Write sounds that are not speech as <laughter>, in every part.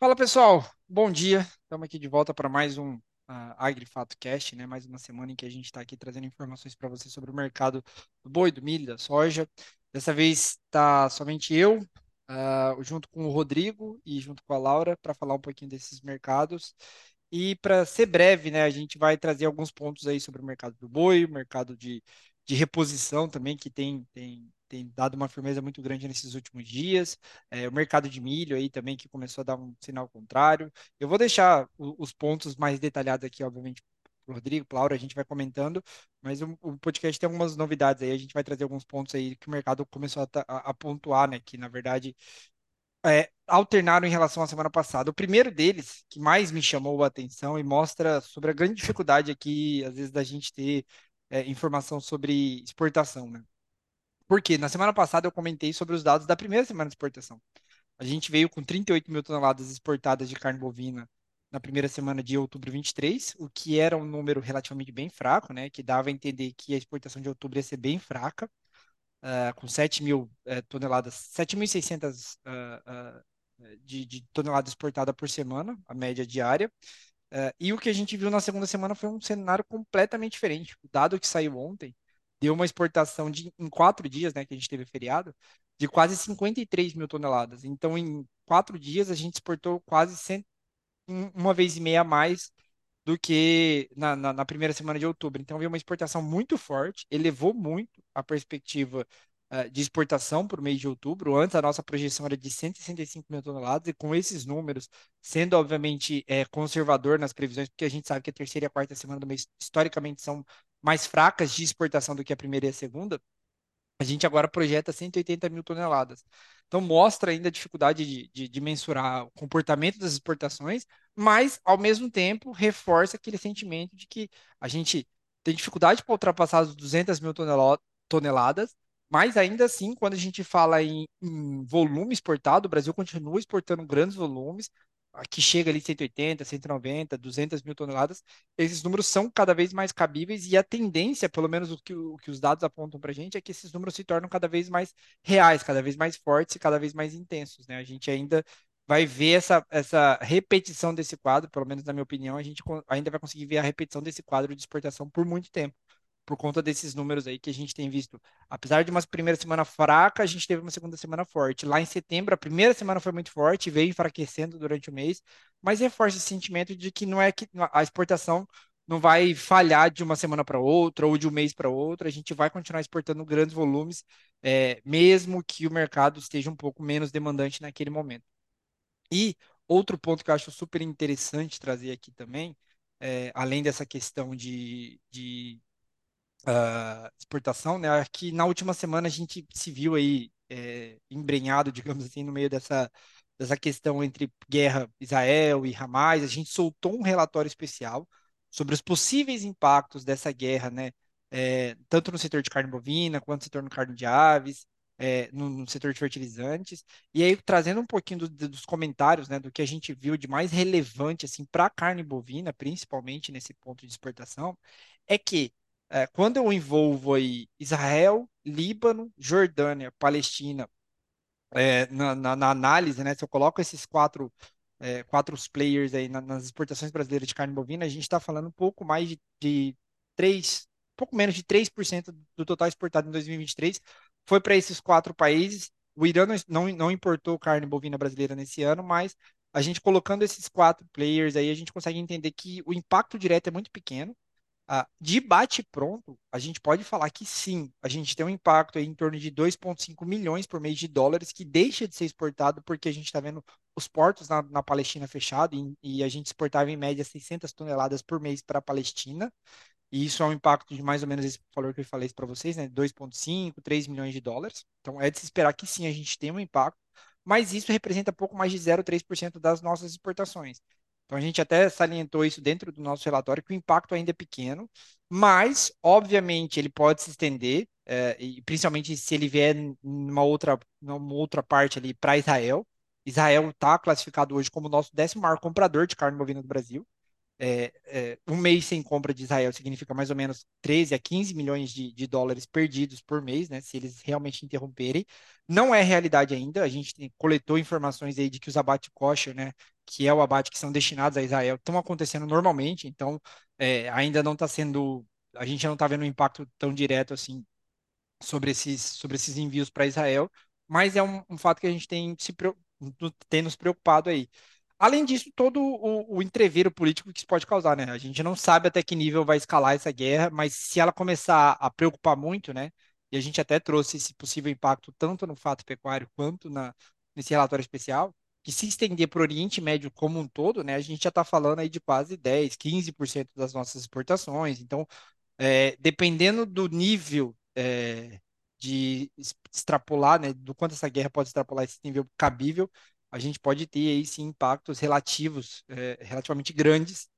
Fala pessoal, bom dia. Estamos aqui de volta para mais um uh, AgriFato Cast, né? Mais uma semana em que a gente está aqui trazendo informações para você sobre o mercado do boi, do milho, da soja. Dessa vez está somente eu, uh, junto com o Rodrigo e junto com a Laura, para falar um pouquinho desses mercados. E para ser breve, né, a gente vai trazer alguns pontos aí sobre o mercado do boi, o mercado de, de reposição também, que tem, tem tem dado uma firmeza muito grande nesses últimos dias. É, o mercado de milho aí também que começou a dar um sinal contrário. Eu vou deixar o, os pontos mais detalhados aqui, obviamente, para o Rodrigo, para Laura, a gente vai comentando, mas o, o, podcast tem algumas novidades aí, a gente vai trazer alguns pontos aí que o mercado começou a, a, a pontuar, né? Que na verdade é, alternaram em relação à semana passada. O primeiro deles, que mais me chamou a atenção e mostra sobre a grande dificuldade aqui, às vezes, da gente ter é, informação sobre exportação, né? Porque na semana passada eu comentei sobre os dados da primeira semana de exportação. A gente veio com 38 mil toneladas exportadas de carne bovina na primeira semana de outubro 23, o que era um número relativamente bem fraco, né? Que dava a entender que a exportação de outubro ia ser bem fraca, uh, com 7 mil uh, toneladas, 7.600 uh, de, de toneladas exportadas por semana, a média diária. Uh, e o que a gente viu na segunda semana foi um cenário completamente diferente. O dado que saiu ontem deu uma exportação de, em quatro dias, né, que a gente teve feriado, de quase 53 mil toneladas. Então, em quatro dias, a gente exportou quase 100, uma vez e meia a mais do que na, na, na, primeira semana de outubro. Então, veio uma exportação muito forte, elevou muito a perspectiva uh, de exportação para o mês de outubro. Antes, a nossa projeção era de 165 mil toneladas, e com esses números, sendo obviamente é, conservador nas previsões, porque a gente sabe que a terceira e a quarta semana do mês, historicamente, são mais fracas de exportação do que a primeira e a segunda, a gente agora projeta 180 mil toneladas. Então, mostra ainda a dificuldade de, de, de, mensurar o comportamento das exportações, mas, ao mesmo tempo, reforça aquele sentimento de que a gente tem dificuldade para ultrapassar as 200 mil toneladas, mas ainda assim, quando a gente fala em, em volume exportado, o Brasil continua exportando grandes volumes, que chega ali 180, 190, 200 mil toneladas, esses números são cada vez mais cabíveis e a tendência, pelo menos o que, o que os dados apontam para a gente, é que esses números se tornam cada vez mais reais, cada vez mais fortes e cada vez mais intensos. Né? A gente ainda vai ver essa, essa repetição desse quadro, pelo menos na minha opinião, a gente ainda vai conseguir ver a repetição desse quadro de exportação por muito tempo por conta desses números aí que a gente tem visto. Apesar de uma primeira semana fraca, a gente teve uma segunda semana forte. Lá em setembro, a primeira semana foi muito forte, veio enfraquecendo durante o mês, mas reforça esse sentimento de que não é que a exportação não vai falhar de uma semana para outra ou de um mês para outro. A gente vai continuar exportando grandes volumes, é, mesmo que o mercado esteja um pouco menos demandante naquele momento. E outro ponto que eu acho super interessante trazer aqui também, é, além dessa questão de, de uh, exportação, né? Acho que na última semana a gente se viu aí é, embrenhado, <laughs> digamos assim, no meio dessa, dessa questão entre guerra Israel e Hamas. A gente soltou um relatório especial sobre os possíveis impactos dessa guerra, né? É, tanto no setor de carne bovina quanto no setor de carne de aves. É, no, no, setor de fertilizantes, e aí trazendo um pouquinho do, dos comentários, né, do que a gente viu de mais relevante assim para a carne bovina, principalmente nesse ponto de exportação, é que é, quando eu envolvo aí Israel, Líbano, Jordânia, Palestina é, na, na, na, análise, né? Se eu coloco esses quatro, é, quatro players aí na, nas exportações brasileiras de carne bovina, a gente está falando um pouco mais de, de 3, pouco menos de 3% do total exportado em 2023 foi para esses quatro países. O Irã não, não importou carne bovina brasileira nesse ano, mas a gente colocando esses quatro players aí, a gente consegue entender que o impacto direto é muito pequeno. Ah, de bate pronto, a gente pode falar que sim, a gente tem um impacto em torno de 2,5 milhões por mês de dólares que deixa de ser exportado porque a gente está vendo os portos na, na Palestina fechados e, e, a gente exportava em média 600 toneladas por mês para a Palestina. E isso é um impacto de mais ou menos esse valor que eu falei para vocês, né? 2,5, 3 milhões de dólares. Então é de se esperar que sim, a gente tem um impacto, mas isso representa pouco mais de 0,3% das nossas exportações. Então a gente até salientou isso dentro do nosso relatório, que o impacto ainda é pequeno, mas, obviamente, ele pode se estender, é, e principalmente se ele vier numa outra, numa outra parte ali para Israel. Israel está classificado hoje como nosso décimo maior comprador de carne bovina do Brasil. É, é, um mês sem compra de Israel significa mais ou menos 13 a 15 milhões de, de, dólares perdidos por mês, né? Se eles realmente interromperem. Não é realidade ainda. A gente tem, coletou informações aí de que os abate kosher, né? Que é o abate que são destinados a Israel, estão acontecendo normalmente. Então, é, ainda não está sendo. A gente não está vendo um impacto tão direto assim sobre esses, sobre esses envios para Israel, mas é um, um, fato que a gente tem, se, tem nos preocupado aí. Além disso, todo o, o entreveiro político que isso pode causar, né? A gente não sabe até que nível vai escalar essa guerra, mas se ela começar a preocupar muito, né? E a gente até trouxe esse possível impacto tanto no fato pecuário quanto na, nesse relatório especial, que se estender para o Oriente Médio como um todo, né? A gente já está falando aí de quase 10, 15% das nossas exportações. Então, é, dependendo do nível é, de extrapolar, né? Do quanto essa guerra pode extrapolar esse nível cabível, a gente pode ter aí sim impactos relativos, é, relativamente grandes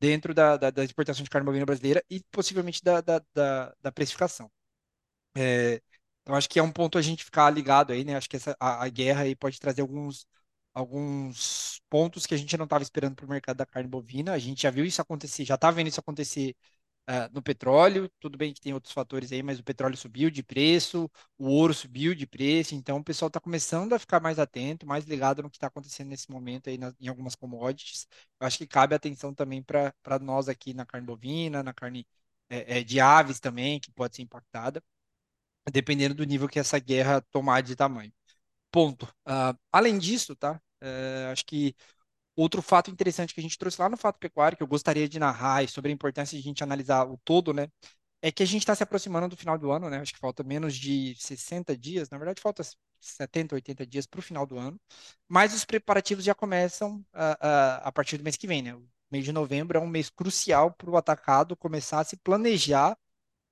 dentro da, da, da, exportação de carne bovina brasileira e possivelmente da, da, da, da precificação. É, então acho que é um ponto a gente ficar ligado aí, né? Acho que essa, a, a guerra aí pode trazer alguns, alguns pontos que a gente não estava esperando para o mercado da carne bovina. A gente já viu isso acontecer, já está vendo isso acontecer uh, no petróleo. Tudo bem que tem outros fatores aí, mas o petróleo subiu de preço, o ouro subiu de preço, então o pessoal está começando a ficar mais atento, mais ligado no que está acontecendo nesse momento aí na, em algumas commodities. Eu acho que cabe atenção também para nós aqui na carne bovina, na carne é, é, de aves também, que pode ser impactada, dependendo do nível que essa guerra tomar de tamanho. Ponto. Uh, além disso, tá? Uh, acho que Outro fato interessante que a gente trouxe lá no Fato Pecuário, que eu gostaria de narrar e sobre a importância de a gente analisar o todo, né? É que a gente está se aproximando do final do ano, né? Acho que falta menos de 60 dias, na verdade, falta 70, 80 dias para o final do ano. Mas os preparativos já começam a, a, a partir do mês que vem, né? O mês de novembro é um mês crucial para o atacado começar a se planejar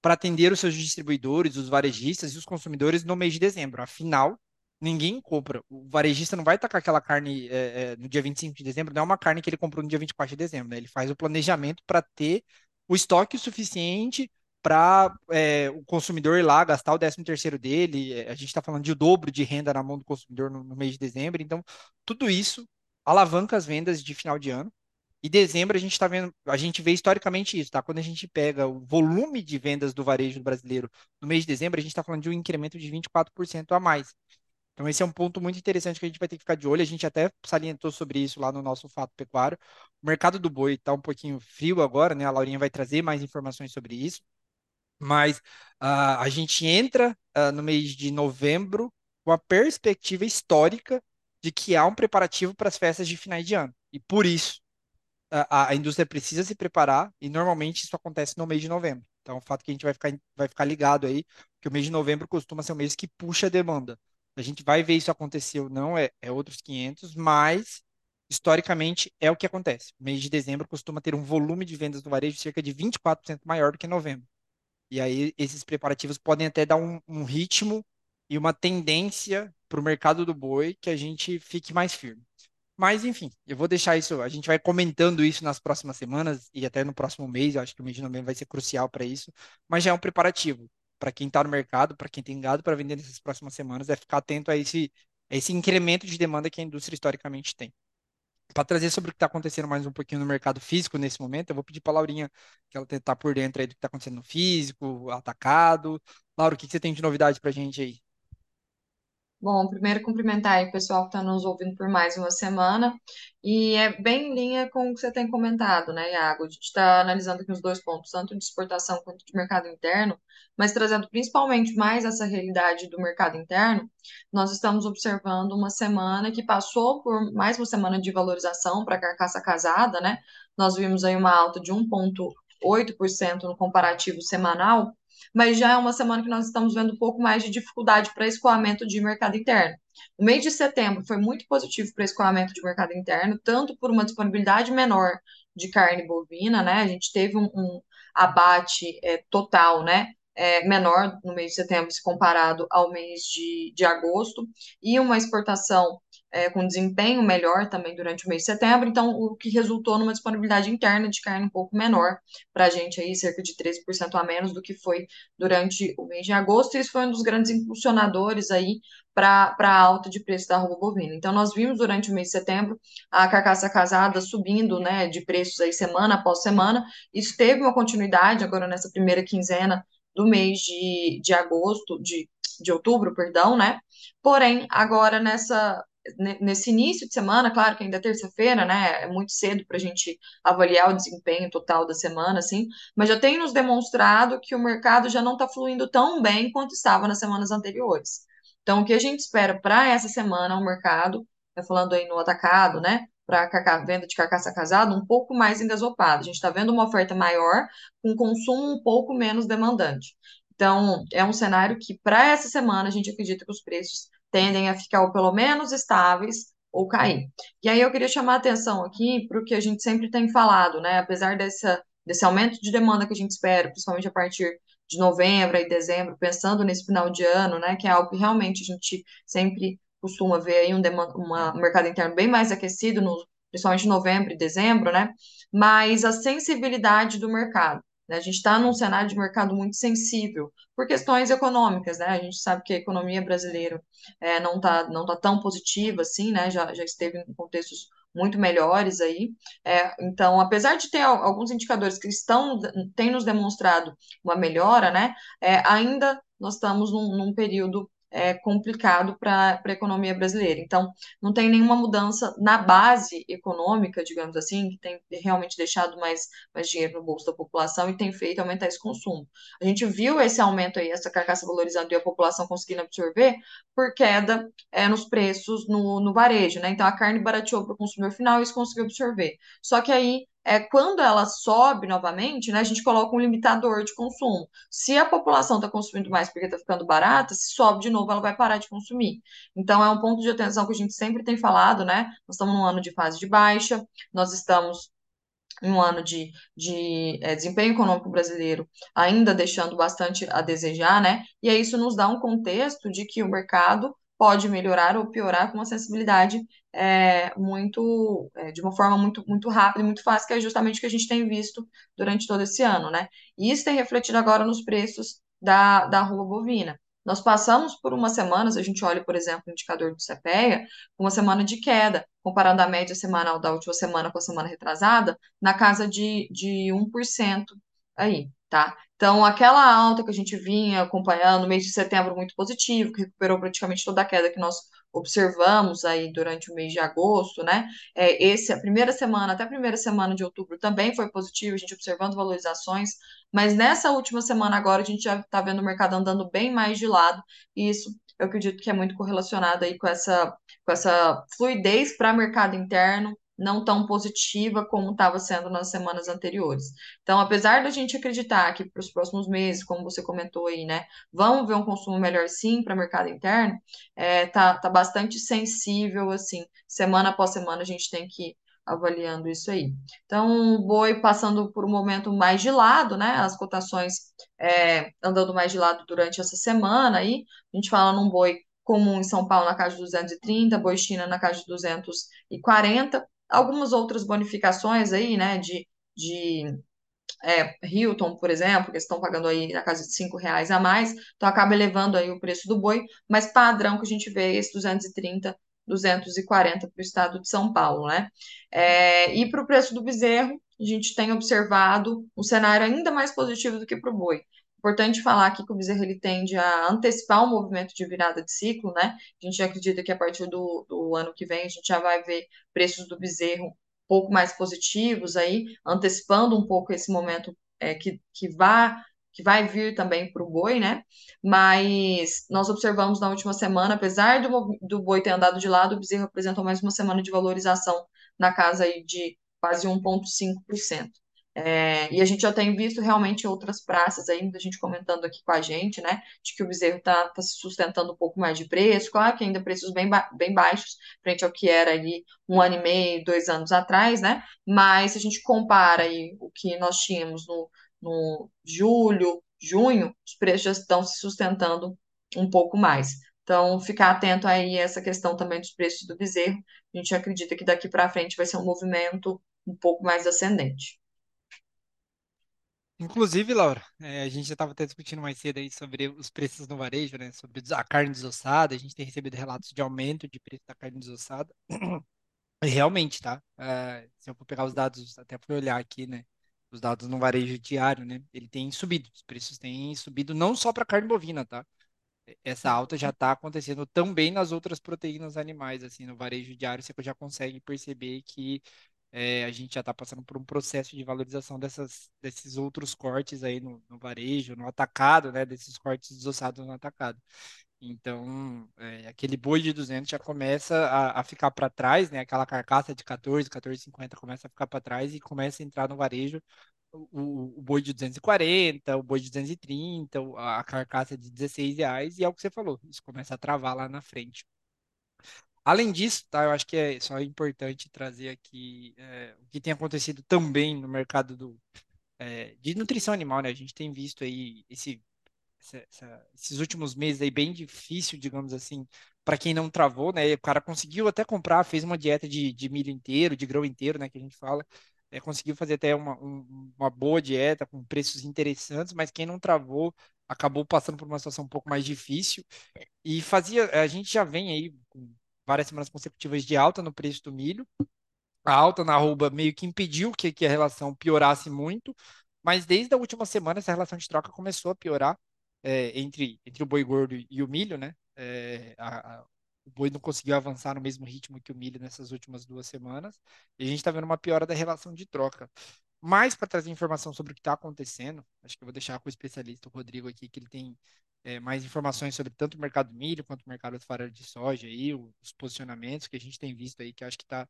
para atender os seus distribuidores, os varejistas e os consumidores no mês de dezembro. Afinal, ninguém compra. O varejista não vai tacar aquela carne é, é, no dia 25 de dezembro, não é uma carne que ele comprou no dia 24 de dezembro, né? Ele faz o planejamento para ter o estoque suficiente para é, o consumidor ir lá gastar o 13 terceiro dele. É, a gente está falando de o dobro de renda na mão do consumidor no, no mês de dezembro. Então, tudo isso alavanca as vendas de final de ano. E dezembro a gente está vendo, a gente vê historicamente isso, tá? Quando a gente pega o volume de vendas do varejo brasileiro no mês de dezembro, a gente está falando de um incremento de 24% a mais. Então, esse é um ponto muito interessante que a gente vai ter que ficar de olho. A gente até salientou sobre isso lá no nosso Fato Pecuário. O mercado do boi está um pouquinho frio agora, né? A Laurinha vai trazer mais informações sobre isso. Mas uh, a gente entra uh, no mês de novembro com a perspectiva histórica de que há um preparativo para as festas de finais de ano. E por isso, a, a indústria precisa se preparar e normalmente isso acontece no mês de novembro. Então, é um fato que a gente vai ficar, vai ficar ligado aí, que o mês de novembro costuma ser um mês que puxa a demanda. A gente vai ver isso acontecer ou não, é, é outros 500, mas historicamente é o que acontece. O mês de dezembro costuma ter um volume de vendas no varejo cerca de 24% maior do que novembro. E aí esses preparativos podem até dar um, um ritmo e uma tendência para o mercado do boi que a gente fique mais firme. Mas, enfim, eu vou deixar isso, a gente vai comentando isso nas próximas semanas e até no próximo mês, eu acho que o mês de novembro vai ser crucial para isso, mas já é um preparativo para quem está no mercado, para quem tem gado para vender nessas próximas semanas, é ficar atento a esse, a esse incremento de demanda que a indústria historicamente tem. Para trazer sobre o que está acontecendo mais um pouquinho no mercado físico nesse momento, eu vou pedir para a Laurinha que ela está por dentro aí do que está acontecendo no físico, atacado. Laura, o que, que você tem de novidade para a gente aí? Bom, primeiro cumprimentar aí o pessoal que está nos ouvindo por mais uma semana. E é bem em linha com o que você tem comentado, né, Iago? A gente está analisando aqui os dois pontos, tanto de exportação quanto de mercado interno, mas trazendo principalmente mais essa realidade do mercado interno, nós estamos observando uma semana que passou por mais uma semana de valorização para a carcaça casada, né? Nós vimos aí uma alta de 1,8% no comparativo semanal mas já é uma semana que nós estamos vendo um pouco mais de dificuldade para escoamento de mercado interno. O mês de setembro foi muito positivo para escoamento de mercado interno, tanto por uma disponibilidade menor de carne bovina, né? A gente teve um, um abate é, total, né? é, menor no mês de setembro se comparado ao mês de, de agosto, e uma exportação é, com desempenho melhor também durante o mês de setembro, então o que resultou numa disponibilidade interna de carne um pouco menor para a gente aí, cerca de 13% a menos do que foi durante o mês de agosto, e isso foi um dos grandes impulsionadores aí para a alta de preço da arroba bovina. Então, nós vimos durante o mês de setembro a carcaça casada subindo, né, de preços aí semana após semana, isso teve uma continuidade agora nessa primeira quinzena do mês de, de agosto, de, de outubro, perdão, né, porém, agora nessa nesse início de semana, claro que ainda é terça-feira, né? É muito cedo para a gente avaliar o desempenho total da semana, assim, mas já tem nos demonstrado que o mercado já não está fluindo tão bem quanto estava nas semanas anteriores. Então, o que a gente espera para essa semana, o mercado, tá falando aí no atacado, né? Para venda de carcaça casada, um pouco mais engasopada. A gente está vendo uma oferta maior, com consumo um pouco menos demandante. Então, é um cenário que, para essa semana, a gente acredita que os preços tendem a ficar ou pelo menos estáveis ou cair. E aí eu queria chamar a atenção aqui para o que a gente sempre tem falado, né? Apesar dessa, desse aumento de demanda que a gente espera, principalmente a partir de novembro e dezembro, pensando nesse final de ano, né? Que é algo que realmente a gente sempre costuma ver aí um, demanda, uma, um mercado interno bem mais aquecido, no, principalmente novembro e dezembro, né? Mas a sensibilidade do mercado. Né? A gente está num cenário de mercado muito sensível por questões econômicas, né? A gente sabe que a economia brasileira é, não está não tá tão positiva assim, né? Já, já esteve em contextos muito melhores aí. É, então, apesar de ter alguns indicadores que estão têm nos demonstrado uma melhora, né? É, ainda nós estamos num, num período é, complicado para a economia brasileira. Então, não tem nenhuma mudança na base econômica, digamos assim, que tem realmente deixado mais, mais dinheiro no bolso da população e tem feito aumentar esse consumo. A gente viu esse aumento aí, essa carcaça valorizando e a população conseguindo absorver por queda é, nos preços no, no varejo, né? Então, a carne barateou para o consumidor final e isso conseguiu absorver. Só que aí é, quando ela sobe novamente, né, a gente coloca um limitador de consumo. Se a população está consumindo mais porque está ficando barata, se sobe de novo, ela vai parar de consumir. Então, é um ponto de atenção que a gente sempre tem falado, né? Nós estamos num ano de fase de baixa, nós estamos em um ano de, de é, desempenho econômico brasileiro ainda deixando bastante a desejar, né? E aí isso nos dá um contexto de que o mercado pode melhorar ou piorar com uma sensibilidade é, muito, é, de uma forma muito, muito rápida e muito fácil, que é justamente o que a gente tem visto durante todo esse ano, né? E isso tem refletido agora nos preços da, da arroba bovina. Nós passamos por umas semanas, a gente olha, por exemplo, o indicador do CPEA, uma semana de queda, comparando a média semanal da última semana com a semana retrasada, na casa de, de 1% aí, tá? Então, aquela alta que a gente vinha acompanhando, no mês de setembro muito positivo, que recuperou praticamente toda a queda que nós observamos aí durante o mês de agosto, né? É, esse, a primeira semana, até a primeira semana de outubro também foi positivo, a gente observando valorizações, mas nessa última semana agora a gente já está vendo o mercado andando bem mais de lado, e isso eu acredito que é muito correlacionado aí com essa, com essa fluidez para mercado interno, não tão positiva como estava sendo nas semanas anteriores. Então, apesar da gente acreditar que para os próximos meses, como você comentou aí, né, vamos ver um consumo melhor sim para o mercado interno, é, tá, tá bastante sensível, assim, semana após semana a gente tem que ir avaliando isso aí. Então, o boi passando por um momento mais de lado, né, as cotações é, andando mais de lado durante essa semana aí, a gente fala num boi comum em São Paulo na casa de 230, boi China na casa de 240, algumas outras bonificações aí, né, de, de é, Hilton, por exemplo, que estão pagando aí na casa de cinco reais a mais, então acaba elevando aí o preço do boi, mas padrão que a gente vê é esse 230, 240 para o estado de São Paulo, né? É, e para o preço do bezerro, a gente tem observado um cenário ainda mais positivo do que para o boi. Importante falar aqui que o bezerro ele tende a antecipar o movimento de virada de ciclo, né? A gente acredita que a partir do, do ano que vem a gente já vai ver preços do bezerro um pouco mais positivos aí, antecipando um pouco esse momento é, que, que, vá, que vai vir também para o boi, né? Mas nós observamos na última semana, apesar do, do boi ter andado de lado, o bezerro apresentou mais uma semana de valorização na casa aí de quase 1,5%. É, e a gente já tem visto realmente outras praças aí, muita gente comentando aqui com a gente, né, de que o bezerro está tá se sustentando um pouco mais de preço, claro que ainda preços bem, ba bem baixos, frente ao que era ali um ano e meio, dois anos atrás, né, mas se a gente compara aí o que nós tínhamos no, no julho, junho, os preços já estão se sustentando um pouco mais. Então, ficar atento aí a essa questão também dos preços do bezerro. A gente acredita que daqui para frente vai ser um movimento um pouco mais ascendente. Inclusive, Laura, é, a gente já estava até discutindo mais cedo aí sobre os preços no varejo, né? Sobre a carne desossada. A gente tem recebido relatos de aumento de preço da carne desossada. E realmente, tá? É, se eu for pegar os dados, até fui olhar aqui, né? Os dados no varejo diário, né? Ele tem subido. Os preços têm subido não só para carne bovina, tá? Essa alta já está acontecendo também nas outras proteínas animais, assim, no varejo diário, você já consegue perceber que é, a gente já está passando por um processo de valorização dessas, desses outros cortes aí no, no, varejo, no atacado, né? Desses cortes desossados no atacado. Então, é, aquele boi de 200 já começa a, a ficar para trás, né? Aquela carcaça de 14, 14,50 começa a ficar para trás e começa a entrar no varejo o, o, boi de 240, o boi de 230, a carcaça de 16 reais, e é o que você falou, isso começa a travar lá na frente. Além disso, tá, eu acho que é só importante trazer aqui é, o que tem acontecido também no mercado do, é, de nutrição animal, né? A gente tem visto aí esse, essa, esses últimos meses aí bem difícil, digamos assim, para quem não travou, né? O cara conseguiu até comprar, fez uma dieta de, de milho inteiro, de grão inteiro, né? Que a gente fala, é, conseguiu fazer até uma, um, uma boa dieta com preços interessantes, mas quem não travou acabou passando por uma situação um pouco mais difícil e fazia, a gente já vem aí com várias semanas consecutivas de alta no preço do milho, a alta na arroba meio que impediu que, que a relação piorasse muito, mas desde a última semana essa relação de troca começou a piorar é, entre, entre o boi gordo e o milho, né? É, a, a, o boi não conseguiu avançar no mesmo ritmo que o milho nessas últimas duas semanas. E a gente está vendo uma piora da relação de troca. Mais para trazer informação sobre o que está acontecendo, acho que eu vou deixar com o especialista, o Rodrigo, aqui, que ele tem é, mais informações sobre tanto o mercado do milho quanto o mercado de farelo de soja, aí, os posicionamentos que a gente tem visto aí, que acho que está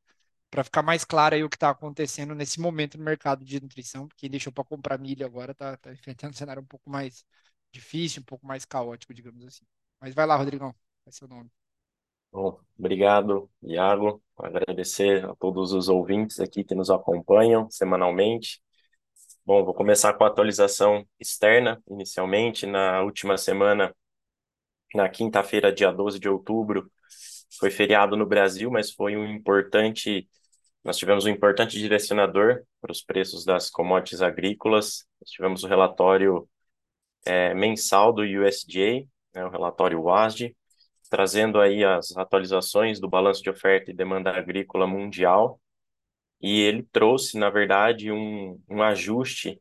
para ficar mais claro aí o que está acontecendo nesse momento no mercado de nutrição. Quem deixou para comprar milho agora está tá enfrentando um cenário um pouco mais difícil, um pouco mais caótico, digamos assim. Mas vai lá, Rodrigão, ser o nome. Bom, obrigado, Iago. Agradecer a todos os ouvintes aqui que nos acompanham semanalmente. Bom, vou começar com a atualização externa, inicialmente. Na última semana, na quinta-feira, dia 12 de outubro, foi feriado no Brasil, mas foi um importante. Nós tivemos um importante direcionador para os preços das commodities agrícolas. Nós tivemos o relatório é, mensal do USDA, né, o relatório WASD, trazendo aí as atualizações do balanço de oferta e demanda agrícola mundial, e ele trouxe, na verdade, um, um ajuste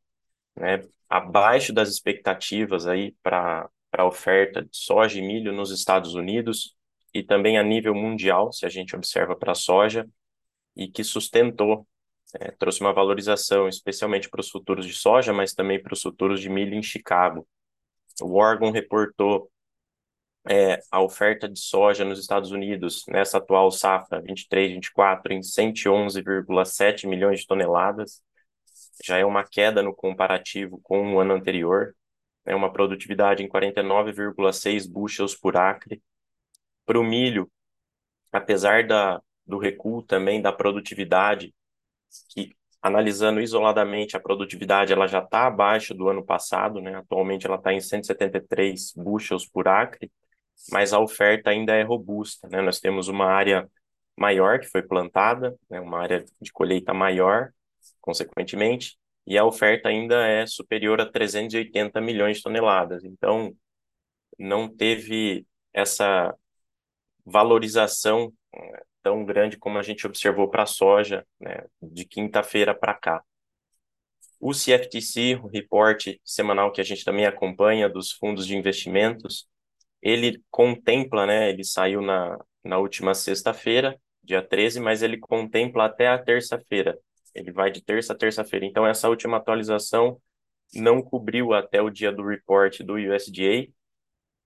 né, abaixo das expectativas aí para a oferta de soja e milho nos Estados Unidos e também a nível mundial, se a gente observa para a soja, e que sustentou, é, trouxe uma valorização, especialmente para os futuros de soja, mas também para os futuros de milho em Chicago. O órgão reportou é, a oferta de soja nos Estados Unidos, nessa atual safra 23-24, em 111,7 milhões de toneladas, já é uma queda no comparativo com o ano anterior, é uma produtividade em 49,6 bushels por acre. Para o milho, apesar da, do recuo também da produtividade, que analisando isoladamente a produtividade, ela já está abaixo do ano passado, né? Atualmente ela está em 173 bushels por acre, mas a oferta ainda é robusta, né? Nós temos uma área maior que foi plantada, né? uma área de colheita maior, consequentemente, e a oferta ainda é superior a 380 milhões de toneladas. Então, não teve essa valorização eh, tão grande como a gente observou para a soja, né, de quinta-feira para cá. O CFTC, o reporte semanal que a gente também acompanha dos fundos de investimentos, ele contempla, né, ele saiu na, na última sexta-feira, dia 13, mas ele contempla até a terça-feira. Ele vai de terça a terça-feira. Então, essa última atualização não cobriu até o dia do report do USDA.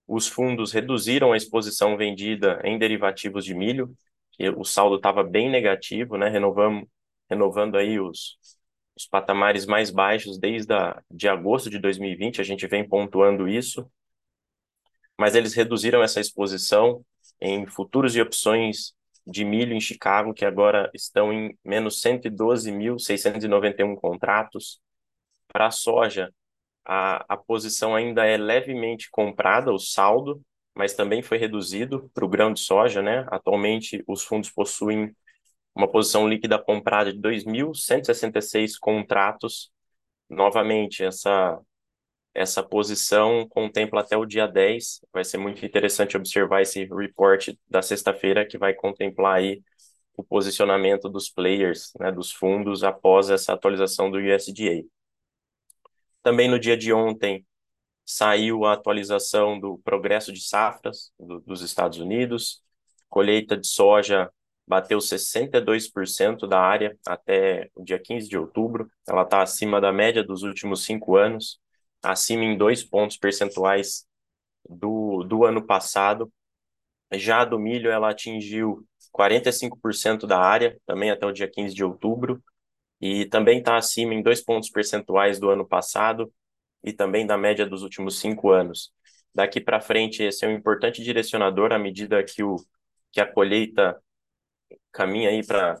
Os fundos reduziram a exposição vendida em derivativos de milho, que o saldo estava bem negativo, né? Renovamos, renovando aí os, os patamares mais baixos desde a, de agosto de 2020, a gente vem pontuando isso mas eles reduziram essa exposição em futuros e opções de milho em Chicago, que agora estão em menos 112.691 contratos. Para a soja, a, a posição ainda é levemente comprada, o saldo, mas também foi reduzido para o grão de soja, né? Atualmente, os fundos possuem uma posição líquida comprada de 2.166 contratos. Novamente, essa essa posição contempla até o dia 10. Vai ser muito interessante observar esse report da sexta-feira que vai contemplar aí o posicionamento dos players, né, dos fundos após essa atualização do USDA. Também no dia de ontem saiu a atualização do progresso de safras do, dos Estados Unidos. Colheita de soja bateu 62% da área até o dia 15 de outubro. Ela está acima da média dos últimos cinco anos, acima em dois pontos percentuais do, do ano passado. Já a do milho, ela atingiu 45% da área, também até o dia 15 de outubro, e também está acima em dois pontos percentuais do ano passado e também da média dos últimos cinco anos. Daqui para frente, esse é um importante direcionador à medida que, o, que a colheita caminha aí para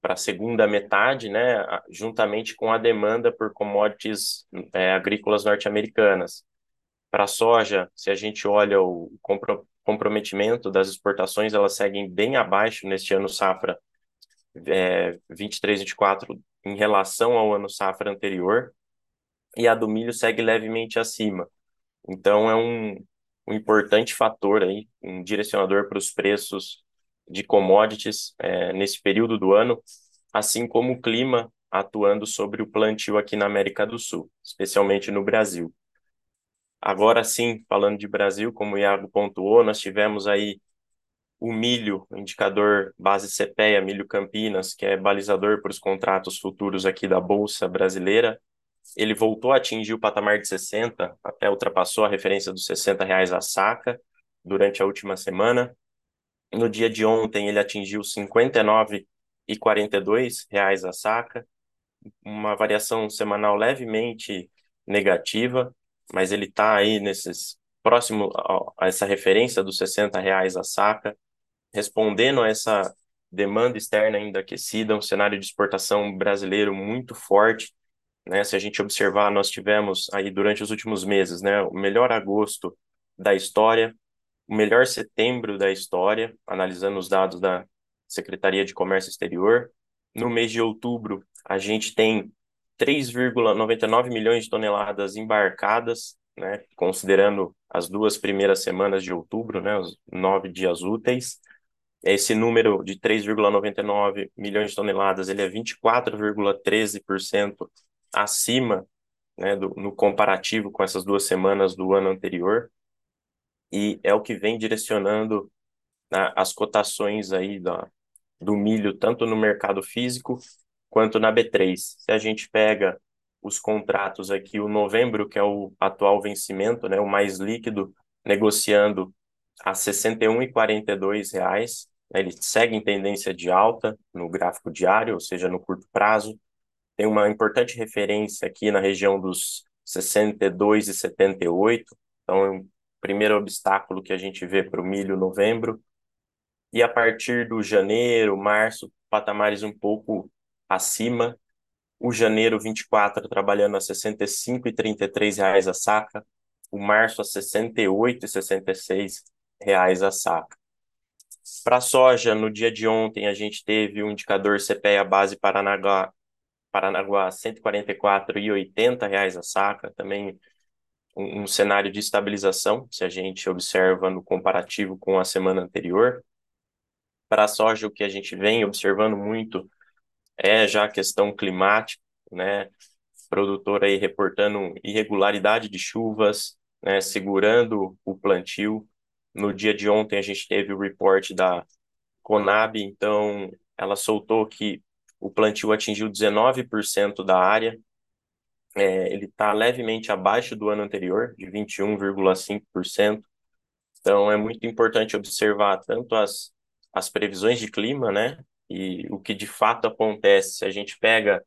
para a segunda metade, né, juntamente com a demanda por commodities é, agrícolas norte-americanas. Para a soja, se a gente olha o compro comprometimento das exportações, elas seguem bem abaixo neste ano safra é, 23-24 em relação ao ano safra anterior, e a do milho segue levemente acima. Então, é um, um importante fator aí, um direcionador para os preços de commodities é, nesse período do ano, assim como o clima atuando sobre o plantio aqui na América do Sul, especialmente no Brasil. Agora sim, falando de Brasil, como o Iago pontuou, nós tivemos aí o milho, indicador base CPEA, milho Campinas, que é balizador para os contratos futuros aqui da Bolsa Brasileira, ele voltou a atingir o patamar de 60, até ultrapassou a referência dos 60 reais a saca durante a última semana. No dia de ontem, ele atingiu 59,42 reais a saca, uma variação semanal levemente negativa, mas ele está aí nesses próximo a essa referência dos 60 reais a saca, respondendo a essa demanda externa ainda aquecida, um cenário de exportação brasileiro muito forte, né? Se a gente observar, nós tivemos aí durante os últimos meses, né, o melhor agosto da história, o melhor setembro da história, analisando os dados da Secretaria de Comércio Exterior. No mês de outubro, a gente tem 3,99 milhões de toneladas embarcadas, né, considerando as duas primeiras semanas de outubro, né, os nove dias úteis. Esse número de 3,99 milhões de toneladas, ele é 24,13% acima né, do, no comparativo com essas duas semanas do ano anterior, e é o que vem direcionando né, as cotações aí da, do milho, tanto no mercado físico quanto na B3. Se a gente pega os contratos aqui, o novembro, que é o atual vencimento, né, o mais líquido, negociando a 61,42 reais, né, ele segue em tendência de alta no gráfico diário, ou seja, no curto prazo, tem uma importante referência aqui na região dos 62 e 78, então é primeiro obstáculo que a gente vê para o milho novembro. E a partir do janeiro, março, patamares um pouco acima. O janeiro 24 trabalhando a 65 e 33 reais a saca, o março a 68 e 66 reais a saca. Para soja, no dia de ontem, a gente teve o indicador CPEA base Paranaguá Paranaguá 144,80 reais a saca, também um, cenário de estabilização, se a gente observa no comparativo com a semana anterior. Para a soja, o que a gente vem observando muito é já a questão climática, né? Produtor aí reportando irregularidade de chuvas, né? Segurando o plantio. No dia de ontem a gente teve o report da Conab, então ela soltou que o plantio atingiu 19% da área, é, ele está levemente abaixo do ano anterior, de 21,5%. Então, é muito importante observar tanto as, as previsões de clima, né, e o que de fato acontece. Se a gente pega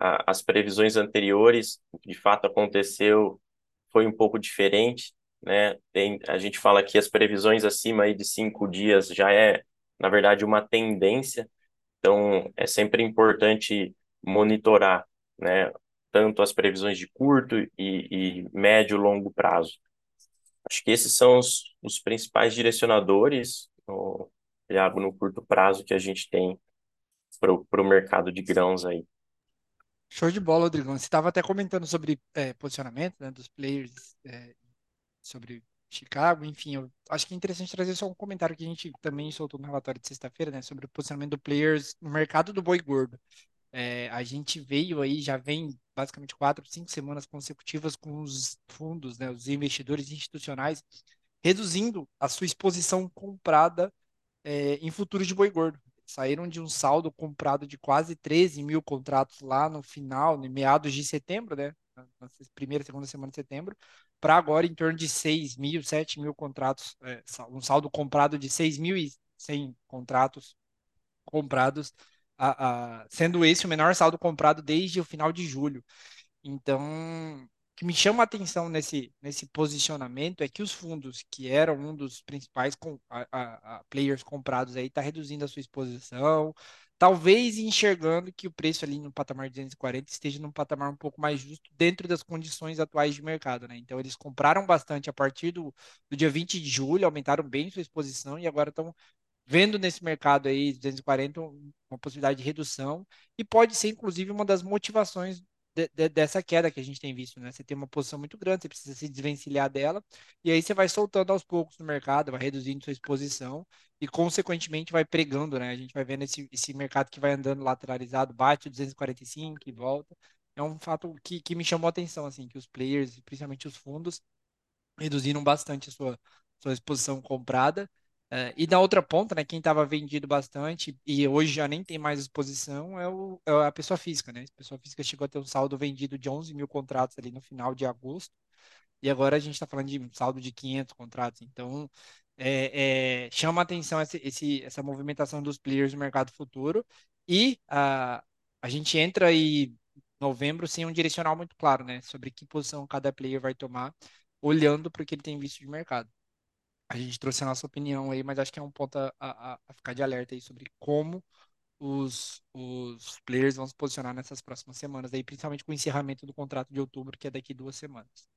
a, as previsões anteriores, o que de fato aconteceu foi um pouco diferente, né? Tem, a gente fala que as previsões acima aí de cinco dias já é, na verdade, uma tendência. Então, é sempre importante monitorar, né, tanto as previsões de curto e, e médio longo prazo. Acho que esses são os, os principais direcionadores, no, no curto prazo que a gente tem para o mercado de grãos aí. Show de bola, Rodrigão. Você estava até comentando sobre é, posicionamento né, dos players, é, sobre Chicago, enfim, eu acho que é interessante trazer só um comentário que a gente também soltou no relatório de sexta-feira, né, sobre o posicionamento do players no mercado do boi gordo. É, a gente veio aí, já vem basicamente quatro, cinco semanas consecutivas com os fundos, né, os investidores institucionais, reduzindo a sua exposição comprada é, em futuro de boi gordo. Saíram de um saldo comprado de quase 13 mil contratos lá no final, em meados de setembro, né? Na primeira, segunda semana de setembro, para agora em torno de 6 mil, 7 mil contratos, é, um saldo comprado de 6.100 contratos comprados, a, a, sendo esse o menor saldo comprado desde o final de julho. Então, que me chama a atenção nesse, nesse posicionamento é que os fundos, que eram um dos principais com, a players comprados aí, está reduzindo a sua exposição, talvez enxergando que o preço ali no patamar de 240 esteja num patamar um pouco mais justo dentro das condições atuais de mercado, né? Então eles compraram bastante a partir do, do dia 20 de julho, aumentaram bem sua exposição e agora estão vendo nesse mercado aí 240 uma possibilidade de redução e pode ser inclusive uma das motivações de, de, dessa queda que a gente tem visto, né? Você tem uma posição muito grande, você precisa se desvencilhar dela, e aí você vai soltando aos poucos no mercado, vai reduzindo sua exposição e, consequentemente, vai pregando, né? A gente vai vendo esse, esse mercado que vai andando lateralizado, bate o 245 e volta. É um fato que, que me chamou a atenção, assim, que os players, principalmente os fundos, reduziram bastante a sua, sua exposição comprada Uh, e na outra ponta, né, quem estava vendido bastante e hoje já nem tem mais exposição é, o, é a pessoa física, né? A pessoa física chegou a ter um saldo vendido de 11 mil contratos ali no final de agosto e agora a gente está falando de um saldo de 500 contratos. Então, é, é, chama atenção esse, esse, essa movimentação dos players no mercado futuro e a, a gente entra aí novembro sem um direcional muito claro, né? Sobre que posição cada player vai tomar, olhando para o que ele tem visto de mercado a gente trouxe a nossa opinião aí, mas acho que é um ponto a, a, a ficar de alerta aí sobre como os, os players vão se posicionar nessas próximas semanas, aí, principalmente com o encerramento do contrato de outubro, que é daqui duas semanas.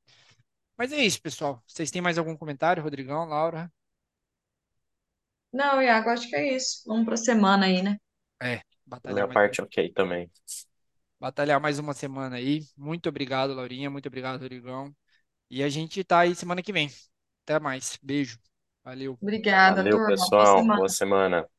Mas é isso, pessoal. Vocês têm mais algum comentário, Rodrigão, Laura? Não, Iago, acho que é isso. Vamos para a semana aí, né? É, batalhar Minha parte ok também. Batalhar mais uma semana aí. Muito obrigado, Laurinha. Muito obrigado, Rodrigão. E a gente tá aí semana que vem. Até mais. Beijo. Valeu. Obrigada, Valeu, turma. Boa pessoal. semana. Boa semana.